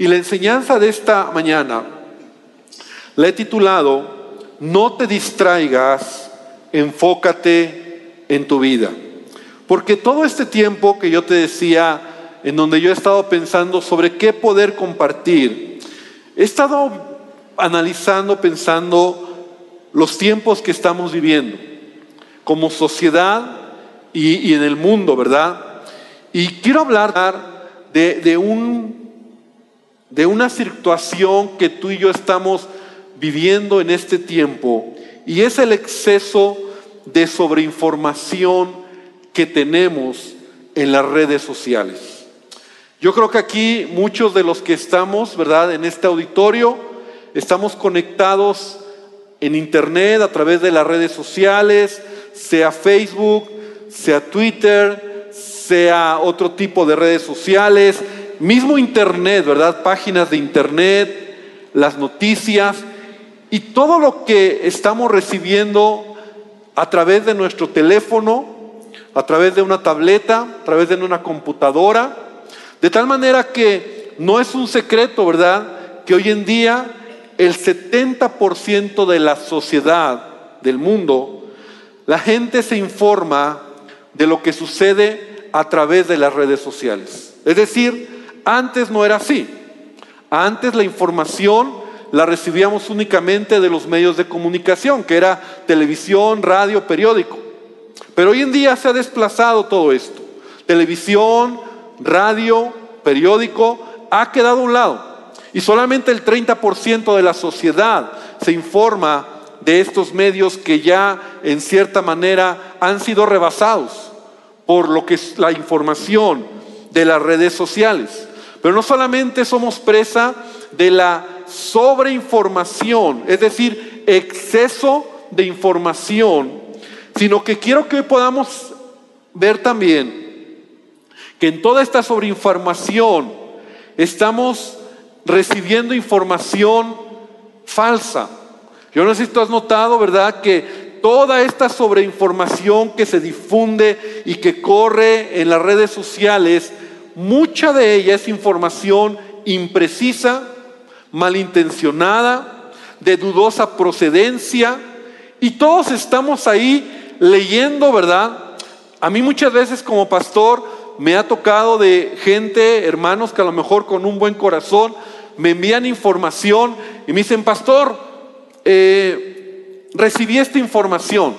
Y la enseñanza de esta mañana la he titulado, No te distraigas, enfócate en tu vida. Porque todo este tiempo que yo te decía, en donde yo he estado pensando sobre qué poder compartir, he estado analizando, pensando los tiempos que estamos viviendo como sociedad y, en el mundo, ¿verdad? Y quiero hablar de, de, un, de una situación que tú y yo estamos viviendo en este tiempo y es el exceso de sobreinformación que tenemos en las redes sociales. Yo creo que aquí muchos de los que estamos, ¿verdad? En este auditorio, estamos conectados en Internet, a través de las redes sociales, sea Facebook, sea Twitter, sea otro tipo de redes sociales, mismo Internet, ¿verdad? Páginas de Internet, las noticias y todo lo que estamos recibiendo a través de nuestro teléfono, a través de una tableta, a través de una computadora, de tal manera que no es un secreto, ¿verdad? Que hoy en día el 70% de la sociedad del mundo, la gente se informa de lo que sucede a través de las redes sociales. Es decir, antes no era así. Antes la información la recibíamos únicamente de los medios de comunicación, que era televisión, radio, periódico. Pero hoy en día se ha desplazado todo esto. Televisión, radio, periódico, ha quedado a un lado. Y solamente el 30% de la sociedad se informa de estos medios que ya en cierta manera han sido rebasados por lo que es la información de las redes sociales. Pero no solamente somos presa de la sobreinformación, es decir, exceso de información, sino que quiero que hoy podamos ver también que en toda esta sobreinformación estamos recibiendo información falsa. Yo no sé si tú has notado, ¿verdad?, que toda esta sobreinformación que se difunde y que corre en las redes sociales, mucha de ella es información imprecisa, malintencionada, de dudosa procedencia, y todos estamos ahí leyendo, ¿verdad? A mí muchas veces como pastor me ha tocado de gente, hermanos, que a lo mejor con un buen corazón me envían información y me dicen, pastor, eh, recibí esta información.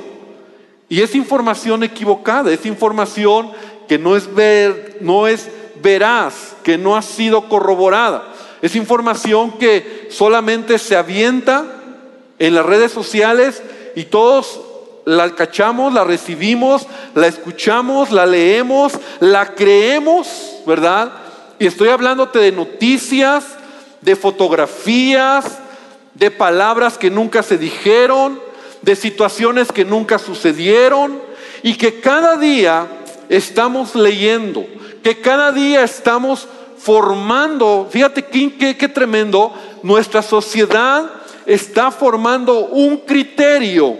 Y es información equivocada, es información que no es, ver, no es veraz, que no ha sido corroborada. Es información que solamente se avienta en las redes sociales y todos la cachamos, la recibimos, la escuchamos, la leemos, la creemos, ¿verdad? Y estoy hablándote de noticias, de fotografías, de palabras que nunca se dijeron, de situaciones que nunca sucedieron y que cada día estamos leyendo, que cada día estamos formando, fíjate qué, qué, tremendo, nuestra sociedad está formando un criterio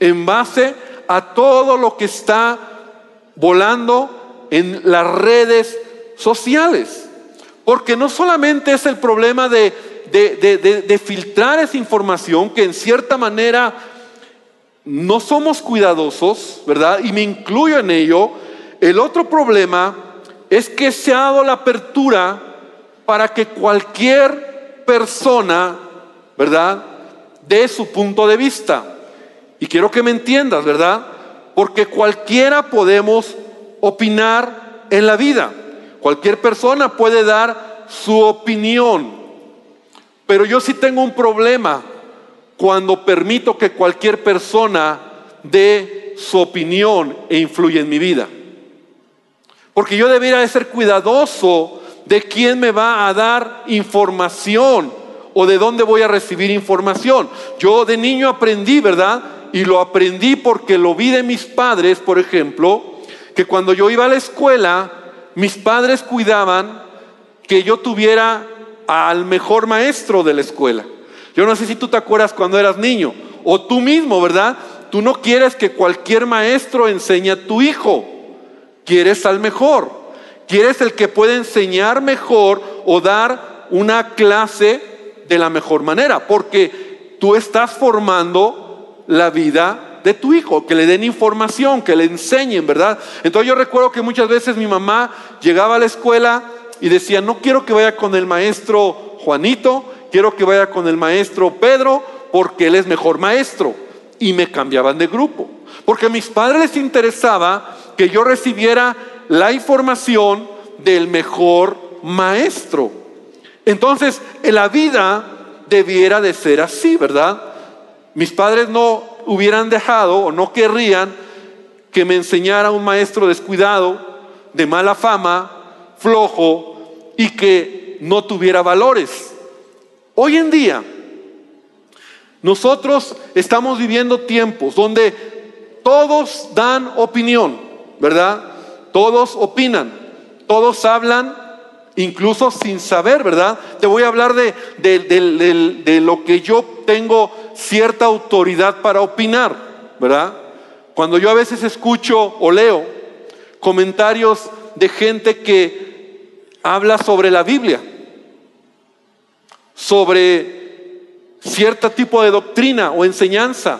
en base a todo lo que está volando en las redes sociales. Porque no solamente es el problema de, de, filtrar esa información, que en cierta manera no somos cuidadosos, ¿verdad? Y me incluyo en ello. El otro problema es que se ha dado la apertura para que cualquier persona, ¿verdad?, dé su punto de vista. Y quiero que me entiendas, ¿verdad? Porque cualquiera podemos opinar en la vida. Cualquier persona puede dar su opinión. Pero yo sí tengo un problema cuando permito que cualquier persona dé su opinión e influya en mi vida. Porque yo debería de ser cuidadoso de quién me va a dar información o de dónde voy a recibir información. Yo de niño aprendí, ¿verdad? Y lo aprendí porque lo vi de mis padres, por ejemplo, que cuando yo iba a la escuela, mis padres cuidaban que yo tuviera al mejor maestro de la escuela. Yo no sé si tú te acuerdas cuando eras niño, o tú mismo, ¿verdad? Tú no quieres que cualquier maestro enseñe a tu hijo. Quieres al mejor. Quieres el que puede enseñar mejor o dar una clase de la mejor manera, porque tú estás formando la vida de tu hijo, que le den información, que le enseñen, ¿verdad? Entonces yo recuerdo que muchas veces mi mamá llegaba a la escuela y decía, no quiero que vaya con el maestro Juanito, quiero que vaya con el maestro Pedro, porque él es mejor maestro. Y me cambiaban de grupo. Porque a mis padres les interesaba que yo recibiera la información del mejor maestro. Entonces, en la vida debiera de ser así, ¿verdad? Mis padres no hubieran dejado o no querrían que me enseñara un maestro descuidado, de mala fama, flojo y que no tuviera valores. Hoy en día, nosotros estamos viviendo tiempos donde todos dan opinión, ¿verdad? Todos opinan, todos hablan, incluso sin saber, ¿verdad? Te voy a hablar de, de, lo que yo tengo cierta autoridad para opinar, ¿verdad? Cuando yo a veces escucho o leo comentarios de gente que habla sobre la Biblia, sobre cierto tipo de doctrina o enseñanza.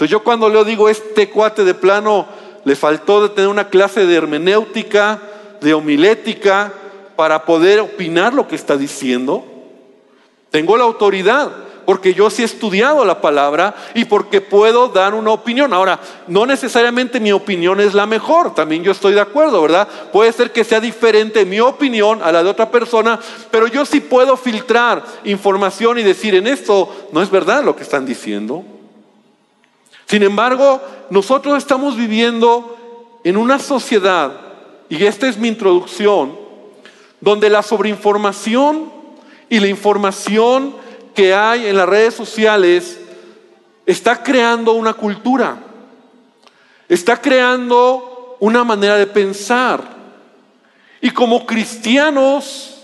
Entonces yo cuando leo digo, este cuate de plano le faltó de tener una clase de hermenéutica, de homilética, para poder opinar lo que está diciendo. Tengo la autoridad, porque yo sí he estudiado la palabra y porque puedo dar una opinión. Ahora, no necesariamente mi opinión es la mejor, también yo estoy de acuerdo, ¿verdad? Puede ser que sea diferente mi opinión a la de otra persona, pero yo sí puedo filtrar información y decir, en esto no es verdad lo que están diciendo. Sin embargo, nosotros estamos viviendo en una sociedad, y esta es mi introducción, donde la sobreinformación y la información que hay en las redes sociales está creando una cultura, está creando una manera de pensar. Y como cristianos,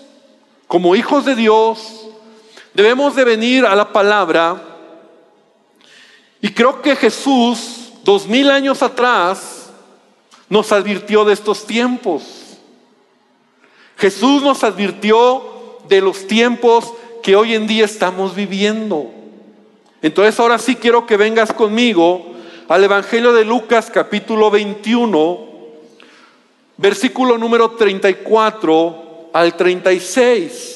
como hijos de Dios, debemos de venir a la palabra. Y creo que Jesús, dos mil años atrás, nos advirtió de estos tiempos. Jesús nos advirtió de los tiempos que hoy en día estamos viviendo. Entonces ahora sí quiero que vengas conmigo al Evangelio de Lucas capítulo 21, versículo número 34 al 36.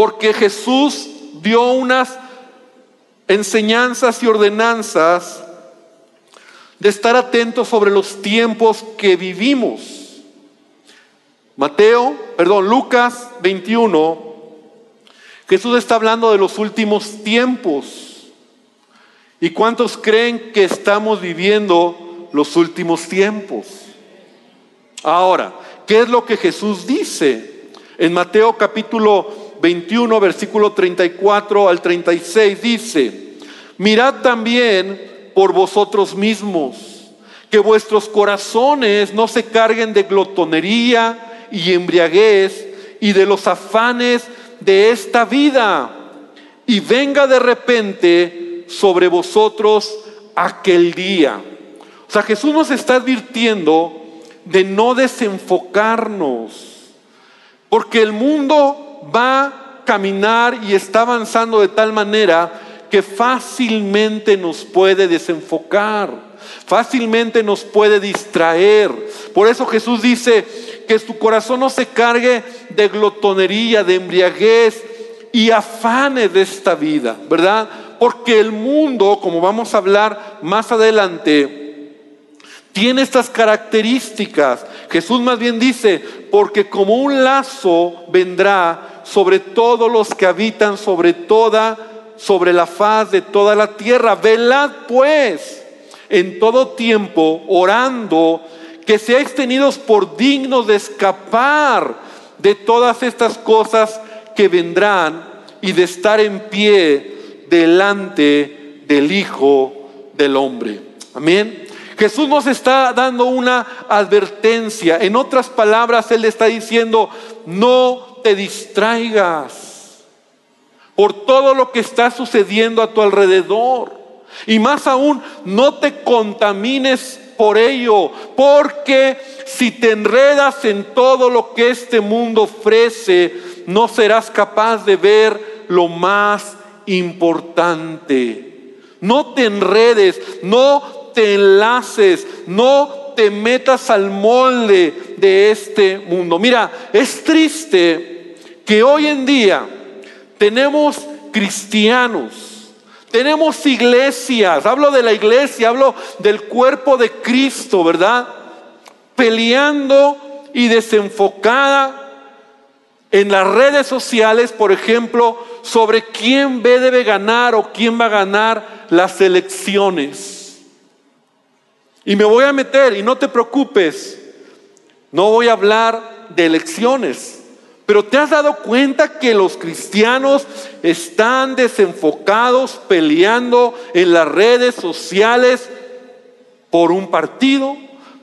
Porque Jesús dio unas enseñanzas y ordenanzas de estar atentos sobre los tiempos que vivimos. Mateo, perdón, Lucas 21, Jesús está hablando de los últimos tiempos. ¿Y cuántos creen que estamos viviendo los últimos tiempos? Ahora, ¿qué es lo que Jesús dice? En Mateo capítulo 21, versículo 34 al 36 dice, mirad también por vosotros mismos, que vuestros corazones no se carguen de glotonería, y embriaguez y de los afanes de esta vida. Y venga de repente sobre vosotros aquel día. O sea, Jesús nos está advirtiendo de no desenfocarnos, porque el mundo va a caminar y está avanzando de tal manera que fácilmente nos puede desenfocar, fácilmente nos puede distraer. Por eso Jesús dice, que tu corazón no se cargue de glotonería, de embriaguez y afanes de esta vida, ¿verdad? Porque el mundo, como vamos a hablar más adelante, tiene estas características. Jesús más bien dice, porque como un lazo vendrá sobre todos los que habitan sobre toda, sobre la faz de toda la tierra. Velad pues en todo tiempo, orando que seáis tenidos por dignos de escapar de todas estas cosas que vendrán y de estar en pie delante del Hijo del Hombre. Amén. Jesús nos está dando una advertencia. En otras palabras, Él está diciendo, no te distraigas por todo lo que está sucediendo a tu alrededor. Y más aún, no te contamines por ello, porque si te enredas en todo lo que este mundo ofrece, no serás capaz de ver lo más importante. No te enredes, no te enlaces, no te metas al molde de este mundo. Mira, es triste que hoy en día tenemos cristianos, tenemos iglesias, hablo de la iglesia, hablo del cuerpo de Cristo, ¿verdad? Peleando y desenfocada en las redes sociales, por ejemplo, sobre quién debe ganar o quién va a ganar las elecciones. Y me voy a meter, y no te preocupes, no voy a hablar de elecciones, pero ¿te has dado cuenta que los cristianos están desenfocados peleando en las redes sociales por un partido,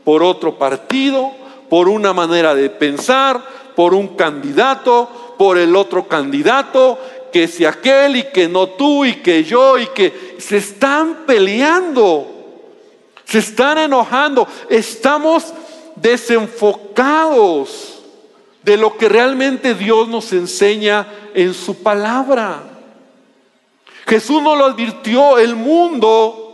por otro partido, por una manera de pensar, por un candidato, por el otro candidato, que si aquel y que no tú y que yo y que se están peleando, se están enojando, estamos desenfocados de lo que realmente Dios nos enseña en su palabra. Jesús nos lo advirtió, el mundo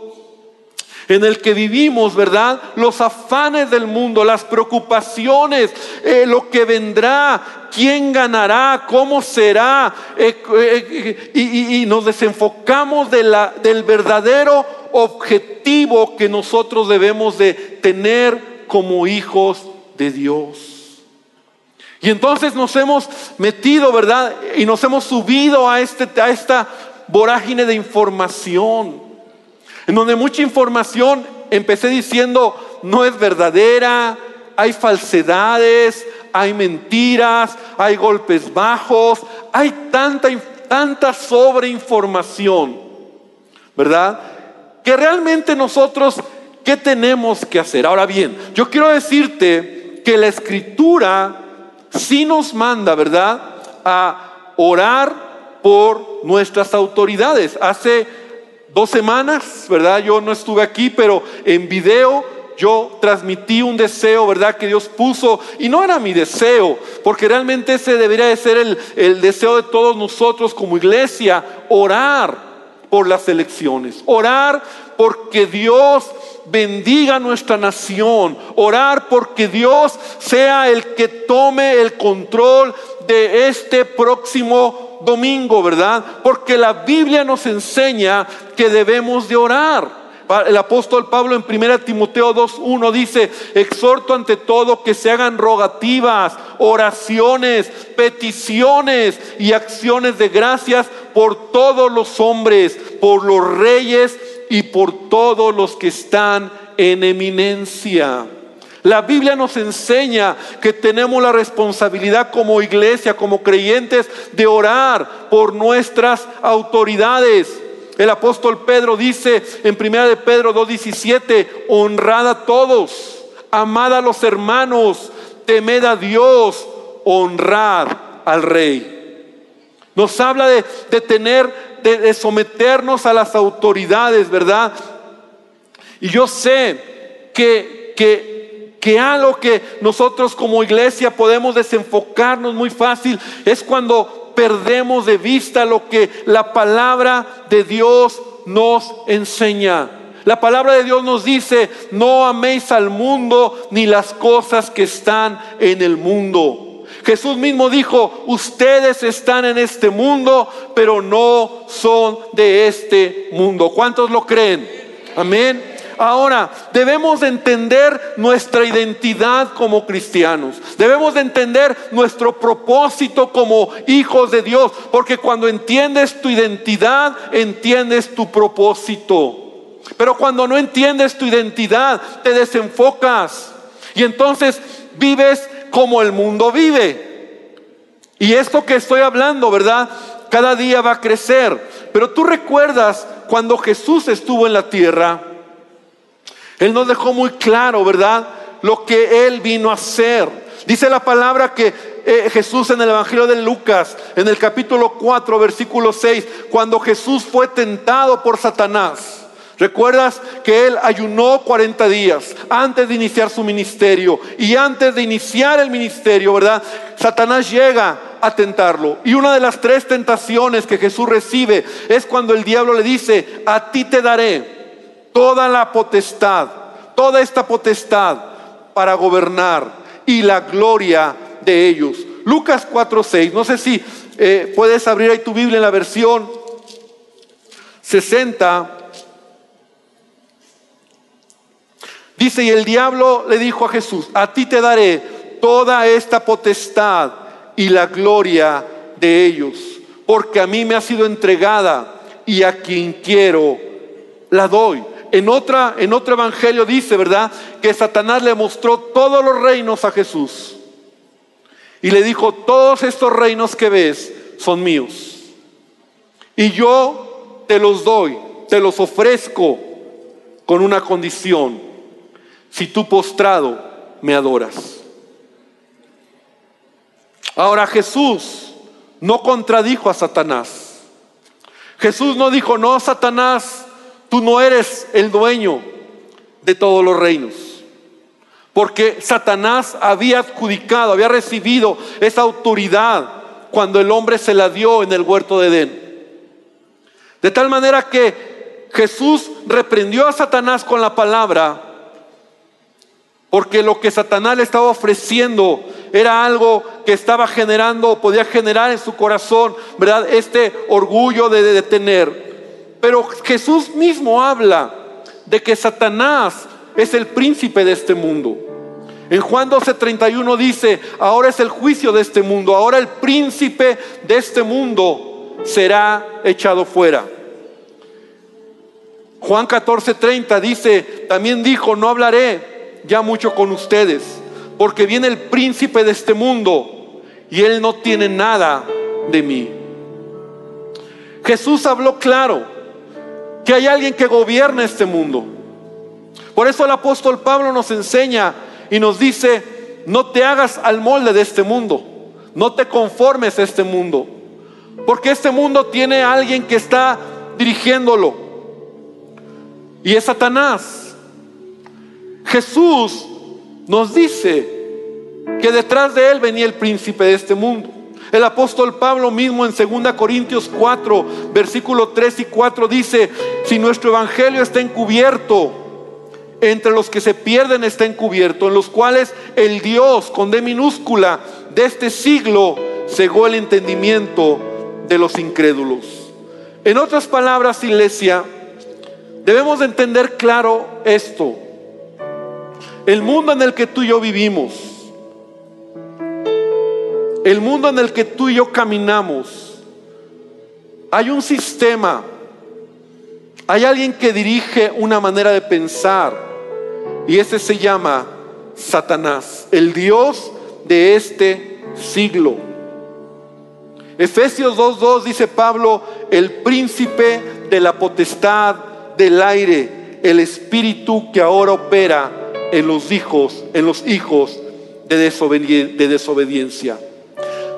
en el que vivimos, ¿verdad? Los afanes del mundo, las preocupaciones, eh, lo que vendrá, quién ganará, cómo será, eh, eh, y, y, nos desenfocamos del verdadero objetivo que nosotros debemos de tener como hijos de Dios. Y entonces nos hemos metido, ¿verdad? Y nos hemos subido a, este, a esta vorágine de información, en donde mucha información, empecé diciendo, no es verdadera, hay falsedades, hay mentiras, hay golpes bajos, hay tanta, tanta sobreinformación, ¿verdad? Que realmente nosotros, ¿qué tenemos que hacer? Ahora bien, yo quiero decirte que la escritura sí nos manda, ¿verdad?, a orar por nuestras autoridades. Hace dos semanas, ¿verdad? Yo no estuve aquí, pero en video yo transmití un deseo, ¿verdad? Que Dios puso, y no era mi deseo, porque realmente ese debería de ser el, el deseo de todos nosotros como iglesia, orar por las elecciones, orar porque Dios bendiga nuestra nación, orar porque Dios sea el que tome el control de este próximo domingo, ¿verdad? Porque la Biblia nos enseña que debemos de orar. El apóstol Pablo en 1 Timoteo 2.1 dice, exhorto ante todo que se hagan rogativas, oraciones, peticiones y acciones de gracias por todos los hombres, por los reyes y por todos los que están en eminencia. La Biblia nos enseña que tenemos la responsabilidad como iglesia, como creyentes, de orar por nuestras autoridades. El apóstol Pedro dice en 1 de Pedro 2.17, honrad a todos, amad a los hermanos, temed a Dios, honrad al rey. Nos habla de, de tener de, someternos a las autoridades, ¿verdad? Y yo sé que, que, que algo que nosotros como iglesia podemos desenfocarnos muy fácil es cuando perdemos de vista lo que la palabra de Dios nos enseña. La palabra de Dios nos dice, no améis al mundo ni las cosas que están en el mundo. Jesús mismo dijo, ustedes están en este mundo, pero no son de este mundo. ¿Cuántos lo creen? Amén. Ahora, debemos de entender nuestra identidad como cristianos. Debemos de entender nuestro propósito como hijos de Dios. Porque cuando entiendes tu identidad, entiendes tu propósito. Pero cuando no entiendes tu identidad, te desenfocas. Y entonces vives como el mundo vive. Y esto que estoy hablando, ¿verdad? Cada día va a crecer. Pero tú recuerdas cuando Jesús estuvo en la tierra, Él nos dejó muy claro, ¿verdad? Lo que Él vino a hacer. Dice la palabra que eh, Jesús en el Evangelio de Lucas, en el capítulo 4, versículo 6, cuando Jesús fue tentado por Satanás. ¿Recuerdas que él ayunó 40 días antes de iniciar su ministerio? Y antes de iniciar el ministerio, ¿verdad? Satanás llega a tentarlo. Y una de las tres tentaciones que Jesús recibe es cuando el diablo le dice, a ti te daré toda la potestad, toda esta potestad para gobernar y la gloria de ellos. Lucas 4:6, no sé si eh, puedes abrir ahí tu Biblia en la versión 60. Dice, y el diablo le dijo a Jesús, a ti te daré toda esta potestad y la gloria de ellos, porque a mí me ha sido entregada y a quien quiero la doy. En otra en otro evangelio dice, ¿verdad? Que Satanás le mostró todos los reinos a Jesús. Y le dijo, "Todos estos reinos que ves son míos. Y yo te los doy, te los ofrezco con una condición si tú postrado me adoras. Ahora Jesús no contradijo a Satanás. Jesús no dijo, no, Satanás, tú no eres el dueño de todos los reinos. Porque Satanás había adjudicado, había recibido esa autoridad cuando el hombre se la dio en el huerto de Edén. De tal manera que Jesús reprendió a Satanás con la palabra porque lo que Satanás le estaba ofreciendo era algo que estaba generando podía generar en su corazón, ¿verdad? Este orgullo de, de tener. Pero Jesús mismo habla de que Satanás es el príncipe de este mundo. En Juan 12:31 dice, ahora es el juicio de este mundo, ahora el príncipe de este mundo será echado fuera. Juan 14:30 dice, también dijo, no hablaré ya mucho con ustedes, porque viene el príncipe de este mundo y él no tiene nada de mí. Jesús habló claro que hay alguien que gobierna este mundo. Por eso el apóstol Pablo nos enseña y nos dice, no te hagas al molde de este mundo, no te conformes a este mundo, porque este mundo tiene a alguien que está dirigiéndolo y es Satanás. Jesús nos dice que detrás de él venía el príncipe de este mundo. El apóstol Pablo mismo en 2 Corintios 4, versículo 3 y 4 dice, si nuestro evangelio está encubierto, entre los que se pierden está encubierto, en los cuales el Dios con D minúscula de este siglo cegó el entendimiento de los incrédulos. En otras palabras, iglesia, debemos de entender claro esto. El mundo en el que tú y yo vivimos, el mundo en el que tú y yo caminamos, hay un sistema, hay alguien que dirige una manera de pensar y ese se llama Satanás, el Dios de este siglo. Efesios 2.2 dice Pablo, el príncipe de la potestad del aire, el espíritu que ahora opera en los hijos, en los hijos de, de desobediencia.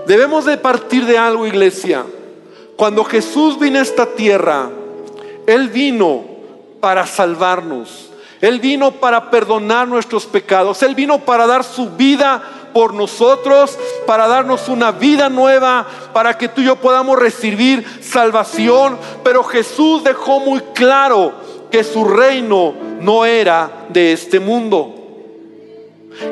Debemos de partir de algo, iglesia. Cuando Jesús vino a esta tierra, Él vino para salvarnos. Él vino para perdonar nuestros pecados. Él vino para dar su vida por nosotros, para darnos una vida nueva, para que tú y yo podamos recibir salvación. Pero Jesús dejó muy claro que su reino no era de este mundo.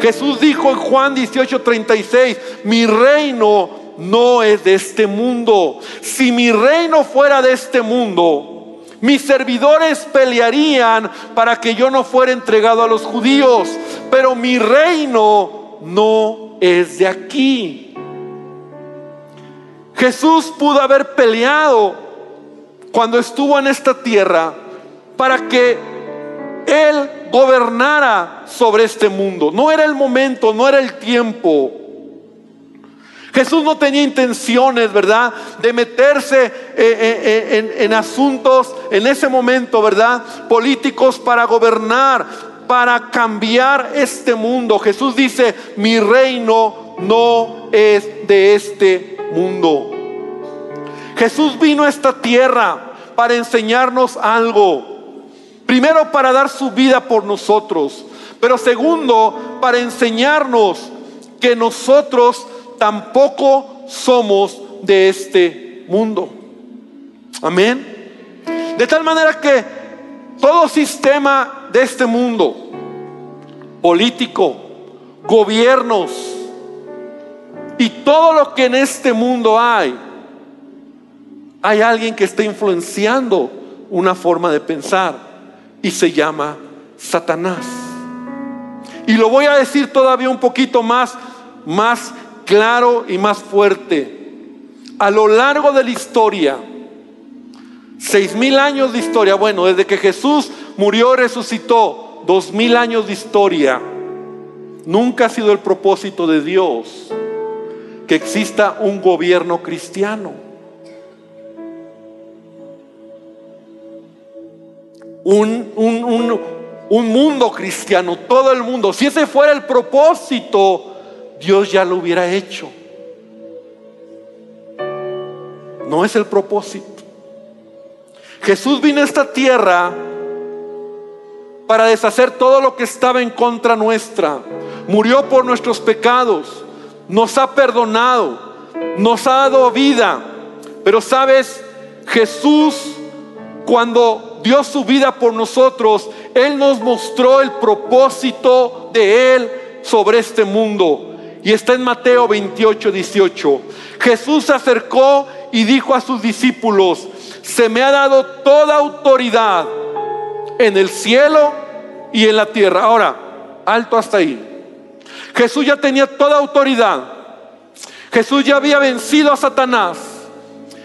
Jesús dijo en Juan 18:36, mi reino no es de este mundo. Si mi reino fuera de este mundo, mis servidores pelearían para que yo no fuera entregado a los judíos, pero mi reino no es de aquí. Jesús pudo haber peleado cuando estuvo en esta tierra para que Él gobernara sobre este mundo. No era el momento, no era el tiempo. Jesús no tenía intenciones, ¿verdad?, de meterse eh, eh, eh, en, asuntos en ese momento, ¿verdad?, políticos para gobernar, para cambiar este mundo. Jesús dice, mi reino no es de este mundo. Jesús vino a esta tierra para enseñarnos algo Primero para dar su vida por nosotros, pero segundo para enseñarnos que nosotros tampoco somos de este mundo. Amén. De tal manera que todo sistema de este mundo, político, gobiernos y todo lo que en este mundo hay, hay alguien que está influenciando una forma de pensar y se llama Satanás. Y lo voy a decir todavía un poquito más, más claro y más fuerte. A lo largo de la historia, seis mil años de historia, bueno, desde que Jesús murió resucitó, dos mil años de historia, nunca ha sido el propósito de Dios que exista un gobierno cristiano. Un, un, mundo cristiano, todo el mundo. Si ese fuera el propósito, Dios ya lo hubiera hecho. No es el propósito. Jesús vino a esta tierra para deshacer todo lo que estaba en contra nuestra. Murió por nuestros pecados. Nos ha perdonado. Nos ha dado vida. Pero sabes, Jesús cuando dio su vida por nosotros, Él nos mostró el propósito de Él sobre este mundo. Y está en Mateo 28, 18. Jesús se acercó y dijo a sus discípulos, se me ha dado toda autoridad en el cielo y en la tierra. Ahora, alto hasta ahí. Jesús ya tenía toda autoridad. Jesús ya había vencido a Satanás.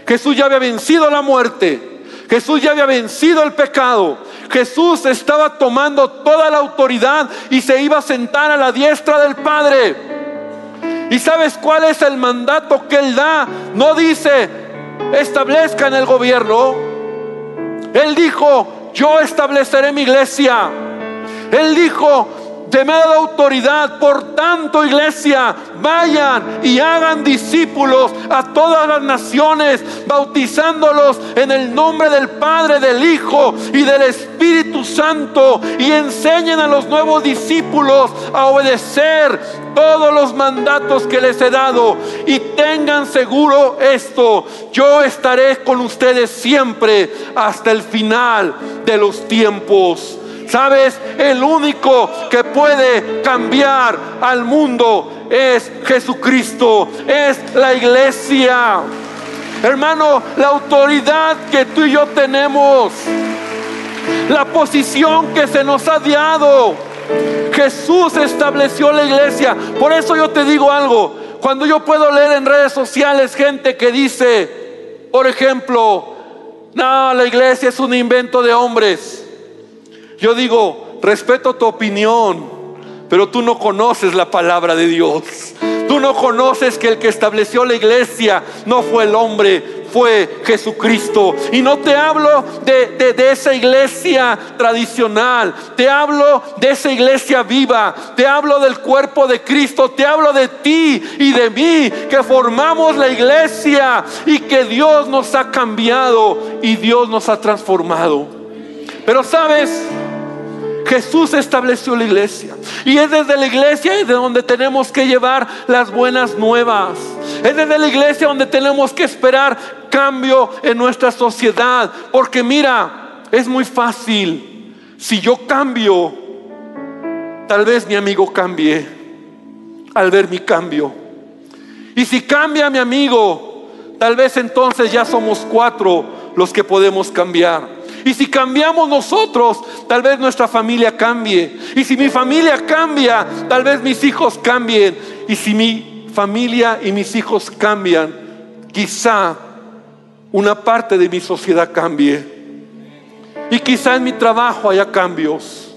Jesús ya había vencido la muerte. Jesús ya había vencido el pecado. Jesús estaba tomando toda la autoridad y se iba a sentar a la diestra del Padre. ¿Y sabes cuál es el mandato que Él da? No dice, establezcan el gobierno. Él dijo, yo estableceré mi iglesia. Él dijo, te me ha dado autoridad. Por tanto, iglesia, vayan y hagan discípulos a todas las naciones, bautizándolos en el nombre del Padre, del Hijo y del Espíritu Santo. Y enseñen a los nuevos discípulos a obedecer todos los mandatos que les he dado. Y tengan seguro esto, yo estaré con ustedes siempre hasta el final de los tiempos. ¿Sabes? El único que puede cambiar al mundo es Jesucristo, es la iglesia. Hermano, la autoridad que tú y yo tenemos, la posición que se nos ha dado. Jesús estableció la iglesia. Por eso yo te digo algo. Cuando yo puedo leer en redes sociales gente que dice, por ejemplo, no, la iglesia es un invento de hombres. Yo digo, respeto tu opinión, pero tú no conoces la palabra de Dios. Tú no conoces que el que estableció la iglesia no fue el hombre, fue Jesucristo. Y no te hablo de, de, esa iglesia tradicional, te hablo de esa iglesia viva, te hablo del cuerpo de Cristo, te hablo de ti y de mí, que formamos la iglesia y que Dios nos ha cambiado y Dios nos ha transformado. Pero sabes, Jesús estableció la iglesia. Y es desde la iglesia de donde tenemos que llevar las buenas nuevas. Es desde la iglesia donde tenemos que esperar cambio en nuestra sociedad. Porque mira, es muy fácil. Si yo cambio, tal vez mi amigo cambie al ver mi cambio. Y si cambia mi amigo, tal vez entonces ya somos cuatro los que podemos cambiar. Y si cambiamos nosotros, tal vez nuestra familia cambie. Y si mi familia cambia, tal vez mis hijos cambien. Y si mi familia y mis hijos cambian, quizá una parte de mi sociedad cambie. Y quizá en mi trabajo haya cambios.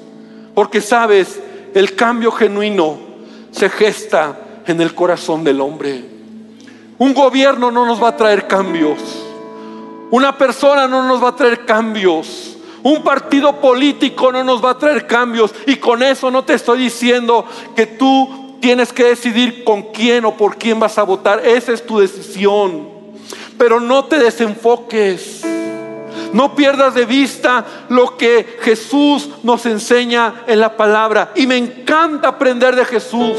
Porque sabes, el cambio genuino se gesta en el corazón del hombre. Un gobierno no nos va a traer cambios. Una persona no nos va a traer cambios. Un partido político no nos va a traer cambios. Y con eso no te estoy diciendo que tú tienes que decidir con quién o por quién vas a votar. Esa es tu decisión. Pero no te desenfoques. No pierdas de vista lo que Jesús nos enseña en la palabra. Y me encanta aprender de Jesús.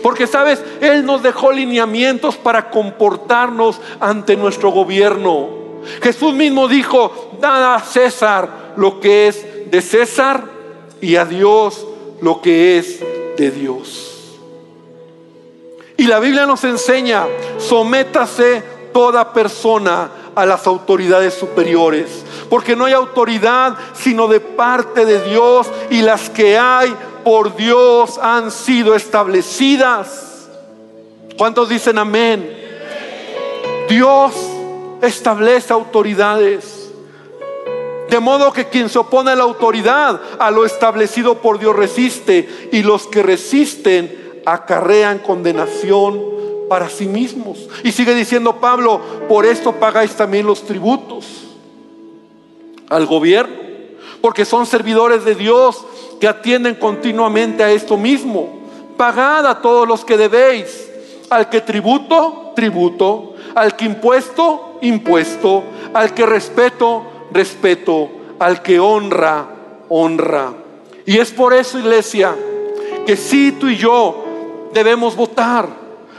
Porque, sabes, Él nos dejó lineamientos para comportarnos ante nuestro gobierno. Jesús mismo dijo, dad a César lo que es de César y a Dios lo que es de Dios. Y la Biblia nos enseña, sométase toda persona a las autoridades superiores, porque no hay autoridad sino de parte de Dios y las que hay por Dios han sido establecidas. ¿Cuántos dicen amén? Dios establece autoridades. De modo que quien se opone a la autoridad, a lo establecido por Dios resiste, y los que resisten acarrean condenación para sí mismos. Y sigue diciendo Pablo, por esto pagáis también los tributos al gobierno, porque son servidores de Dios que atienden continuamente a esto mismo. Pagad a todos los que debéis, al que tributo, tributo, al que impuesto, impuesto, al que respeto, respeto, al que honra, honra. Y es por eso, iglesia, que si tú y yo debemos votar,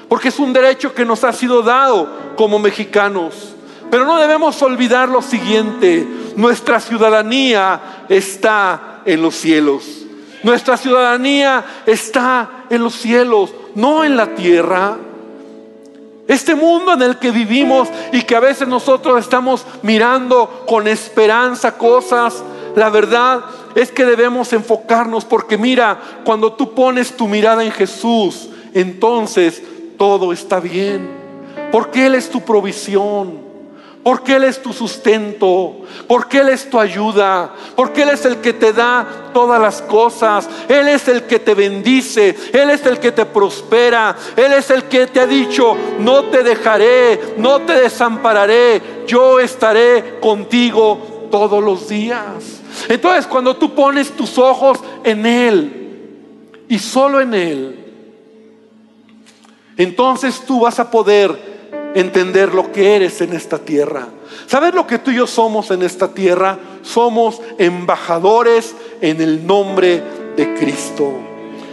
porque es un derecho que nos ha sido dado como mexicanos. Pero no debemos olvidar lo siguiente, nuestra ciudadanía está en los cielos. Nuestra ciudadanía está en los cielos, no en la tierra. Este mundo en el que vivimos y que a veces nosotros estamos mirando con esperanza cosas, la verdad es que debemos enfocarnos porque mira, cuando tú pones tu mirada en Jesús, entonces todo está bien. Porque Él es tu provisión. Porque Él es tu sustento, porque Él es tu ayuda, porque Él es el que te da todas las cosas, Él es el que te bendice, Él es el que te prospera, Él es el que te ha dicho, no te dejaré, no te desampararé, yo estaré contigo todos los días. Entonces cuando tú pones tus ojos en Él y solo en Él, entonces tú vas a poder entender lo que eres en esta tierra. ¿Sabes lo que tú y yo somos en esta tierra? Somos embajadores en el nombre de Cristo.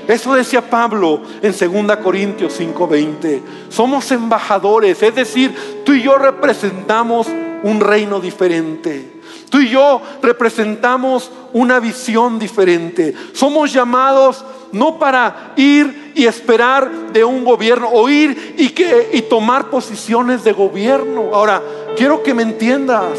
Eso decía Pablo en 2 Corintios 5:20. Somos embajadores, es decir, tú y yo representamos un reino diferente. Tú y yo representamos una visión diferente. Somos llamados no para ir y esperar de un gobierno o ir y, tomar posiciones de gobierno. Ahora, quiero que me entiendas,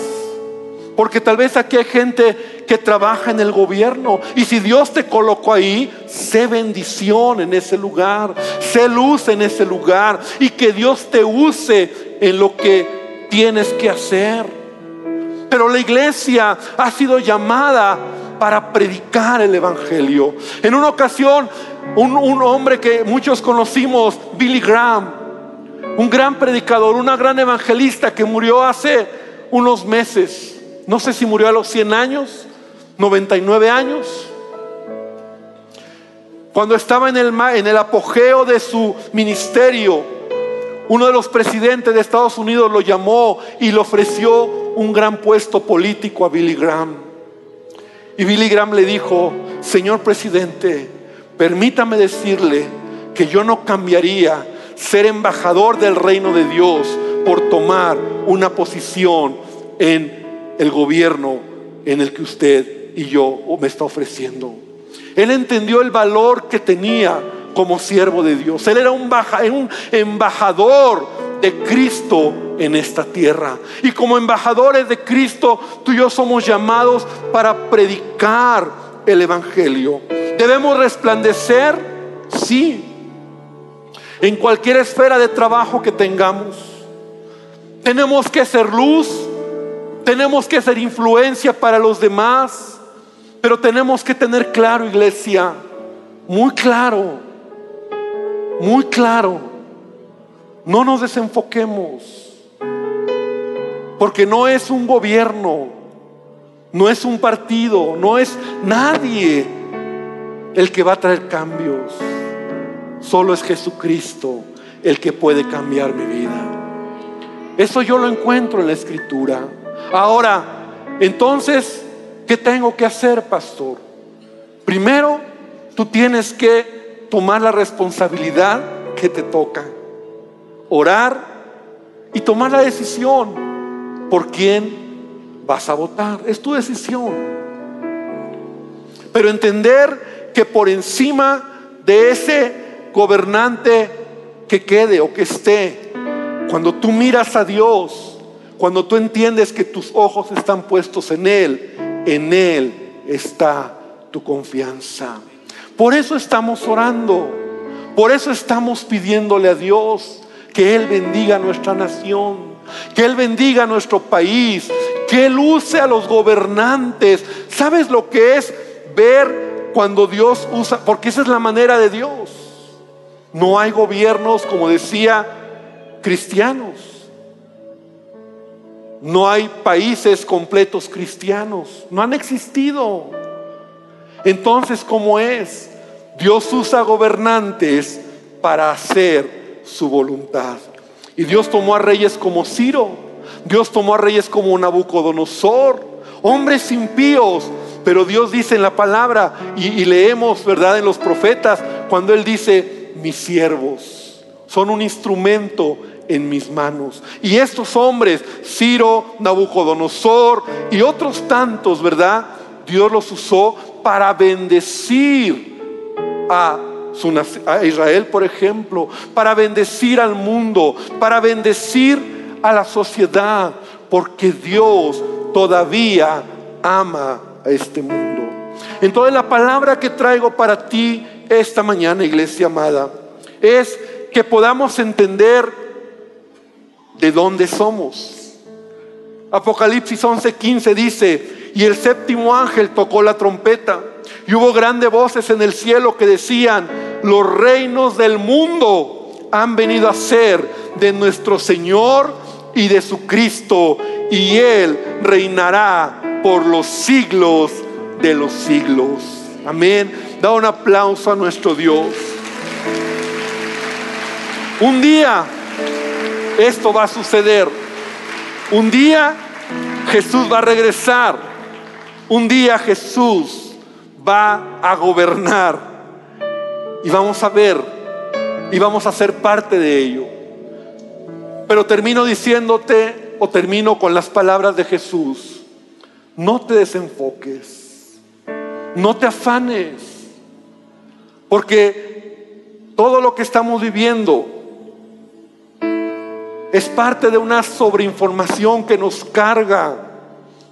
porque tal vez aquí hay gente que trabaja en el gobierno y si Dios te colocó ahí, sé bendición en ese lugar, sé luz en ese lugar y que Dios te use en lo que tienes que hacer. Pero la iglesia ha sido llamada para predicar el Evangelio. En una ocasión, un, hombre que muchos conocimos, Billy Graham, un gran predicador, una gran evangelista que murió hace unos meses. No sé si murió a los 100 años, 99 años. Cuando estaba en el, en el apogeo de su ministerio, uno de los presidentes de Estados Unidos lo llamó y le ofreció un gran puesto político a Billy Graham. Y Billy Graham le dijo, señor presidente, permítame decirle que yo no cambiaría ser embajador del reino de Dios por tomar una posición en el gobierno en el que usted y yo me está ofreciendo. Él entendió el valor que tenía como siervo de Dios. Él era un, un embajador de Cristo en esta tierra. Y como embajadores de Cristo, tú y yo somos llamados para predicar el Evangelio. Debemos resplandecer, sí, en cualquier esfera de trabajo que tengamos. Tenemos que ser luz, tenemos que ser influencia para los demás, pero tenemos que tener claro, iglesia, muy claro, muy claro no nos desenfoquemos, porque no es un gobierno, no es un partido, no es nadie el que va a traer cambios. Solo es Jesucristo el que puede cambiar mi vida. Eso yo lo encuentro en la escritura. Ahora, Entonces, ¿qué tengo que hacer, pastor? Primero, tú tienes que tomar la responsabilidad que te toca. Orar y tomar la decisión por quién vas a votar. Es tu decisión. Pero entender que por encima de ese gobernante que quede o que esté, cuando tú miras a Dios, cuando tú entiendes que tus ojos están puestos en Él, en Él está tu confianza. Por eso estamos orando, por eso estamos pidiéndole a Dios que Él bendiga nuestra nación, que Él bendiga nuestro país, que Él use a los gobernantes. ¿Sabes lo que es ver cuando Dios usa? Porque esa es la manera de Dios. No hay gobiernos, como decía, cristianos. No hay países completos cristianos. No han existido. Entonces, ¿cómo es? Dios usa gobernantes para hacer su voluntad. Y Dios tomó a reyes como Ciro. Dios tomó a reyes como Nabucodonosor. Hombres impíos. Pero Dios dice en la palabra, y, y leemos, ¿verdad? En los profetas, cuando Él dice, mis siervos son un instrumento en mis manos. Y estos hombres, Ciro, Nabucodonosor y otros tantos, ¿verdad? Dios los usó para bendecir a, a Israel, por ejemplo, para bendecir al mundo, para bendecir a la sociedad, porque Dios todavía ama a este mundo. Entonces la palabra que traigo para ti esta mañana, iglesia amada, es que podamos entender de dónde somos. Apocalipsis 11:15 dice, y el séptimo ángel tocó la trompeta, y hubo grandes voces en el cielo que decían, los reinos del mundo han venido a ser de nuestro Señor y de su Cristo, y Él reinará por los siglos de los siglos. Amén. Da un aplauso a nuestro Dios. Un día esto va a suceder. Un día Jesús va a regresar. Un día Jesús va a gobernar. Y vamos a ver. Y vamos a ser parte de ello. Pero termino diciéndote o termino con las palabras de Jesús. No te desenfoques. No te afanes. Porque todo lo que estamos viviendo es parte de una sobreinformación que nos carga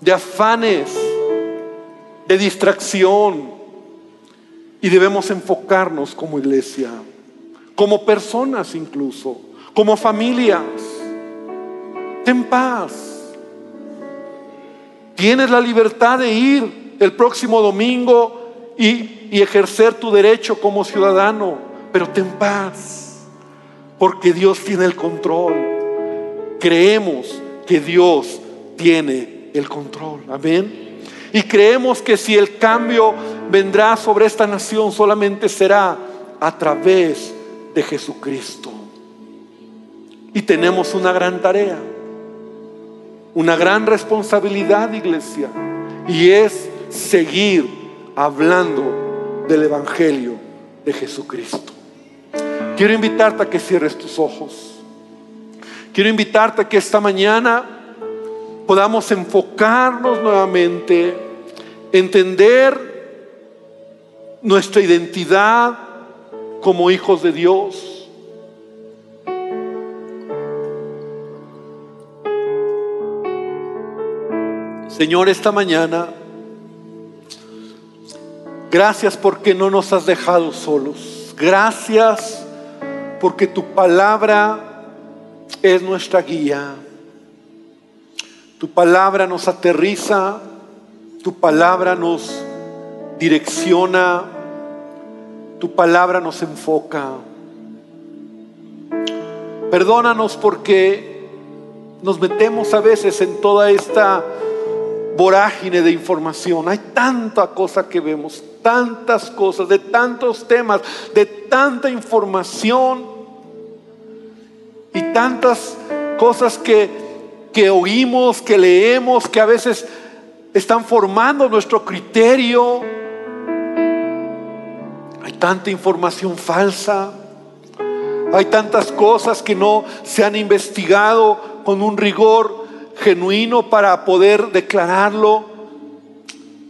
de afanes, de distracción. Y debemos enfocarnos como iglesia, como personas incluso, como familias. Ten paz. Tienes la libertad de ir el próximo domingo y, ejercer tu derecho como ciudadano, pero ten paz, porque Dios tiene el control creemos que Dios tiene el control. Amén. Y creemos que si el cambio vendrá sobre esta nación, solamente será a través de Jesucristo. Y tenemos una gran tarea, una gran responsabilidad, iglesia, y es seguir hablando del Evangelio de Jesucristo. Quiero invitarte a que cierres tus ojos. Quiero invitarte a que esta mañana podamos enfocarnos nuevamente, entender nuestra identidad como hijos de Dios. Señor, esta mañana, gracias porque no nos has dejado solos. Gracias porque tu palabra es nuestra guía. Tu palabra nos aterriza, tu palabra nos direcciona, tu palabra nos enfoca. Perdónanos porque nos metemos a veces en toda esta vorágine de información. Hay tanta cosa que vemos, tantas cosas, de tantos temas, de tanta información y tantas cosas que, que oímos, que leemos, que a veces están formando nuestro criterio. Tanta información falsa. Hay tantas cosas que no se han investigado con un rigor genuino para poder declararlo.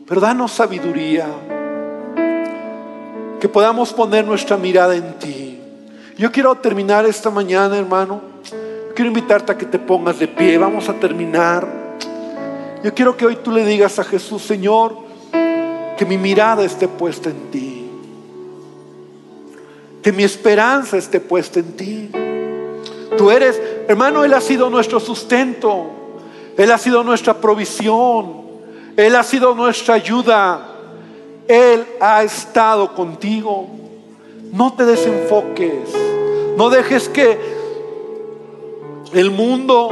Pero danos sabiduría. Que podamos poner nuestra mirada en ti. Yo quiero terminar esta mañana, hermano. Quiero invitarte a que te pongas de pie. Vamos a terminar. Yo quiero que hoy tú le digas a Jesús, Señor, que mi mirada esté puesta en ti. Que mi esperanza esté puesta en ti. Tú eres, hermano, Él ha sido nuestro sustento. Él ha sido nuestra provisión. Él ha sido nuestra ayuda. Él ha estado contigo. No te desenfoques. No dejes que el mundo,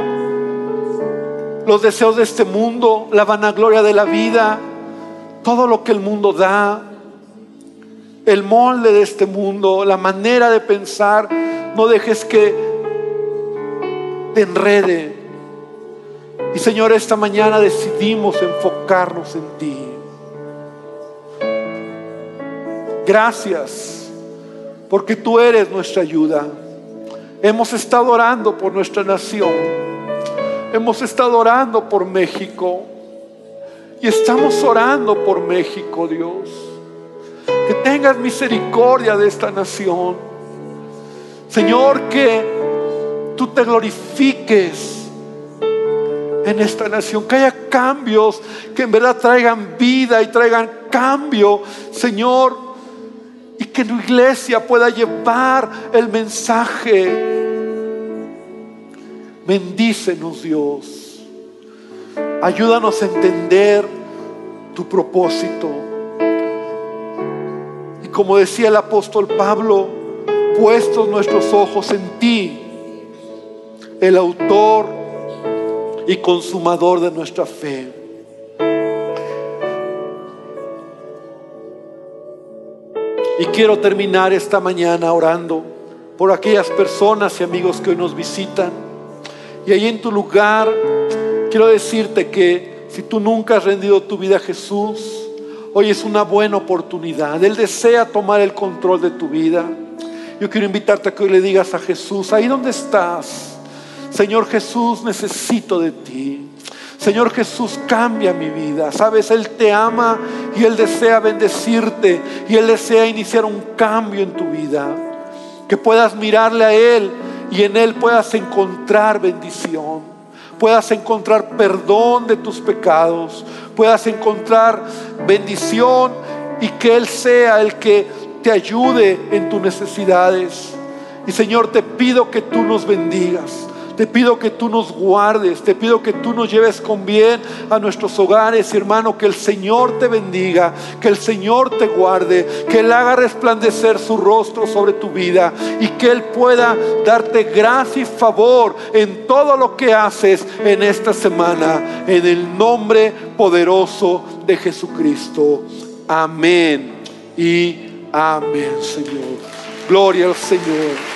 los deseos de este mundo, la vanagloria de la vida, todo lo que el mundo da, el molde de este mundo, la manera de pensar, no dejes que te enrede. Y Señor, esta mañana decidimos enfocarnos en ti. Gracias, porque tú eres nuestra ayuda. Hemos estado orando por nuestra nación. Hemos estado orando por México. Y estamos orando por México, Dios. Que tengas misericordia de esta nación. Señor, que tú te glorifiques en esta nación. Que haya cambios que en verdad traigan vida y traigan cambio, Señor y que tu iglesia pueda llevar el mensaje. Bendícenos Dios. Ayúdanos a entender tu propósito. Como decía el apóstol Pablo, puestos nuestros ojos en ti, el autor y consumador de nuestra fe. Y quiero terminar esta mañana orando por aquellas personas y amigos que hoy nos visitan. Y ahí en tu lugar quiero decirte que si tú nunca has rendido tu vida a Jesús, hoy es una buena oportunidad. Él desea tomar el control de tu vida. Yo quiero invitarte a que hoy le digas a Jesús, ahí donde estás, Señor Jesús, necesito de ti. Señor Jesús, cambia mi vida. Sabes, Él te ama y Él desea bendecirte y Él desea iniciar un cambio en tu vida. Que puedas mirarle a Él y en Él puedas encontrar bendición. Puedas encontrar perdón de tus pecados. Puedas encontrar bendición y que Él sea el que te ayude en tus necesidades. Y Señor, te pido que tú nos bendigas. Te pido que tú nos guardes, te pido que tú nos lleves con bien a nuestros hogares, hermano, que el Señor te bendiga, que el Señor te guarde, que Él haga resplandecer su rostro sobre tu vida y que Él pueda darte gracia y favor en todo lo que haces en esta semana, en el nombre poderoso de Jesucristo. Amén y amén, Señor. Gloria al Señor.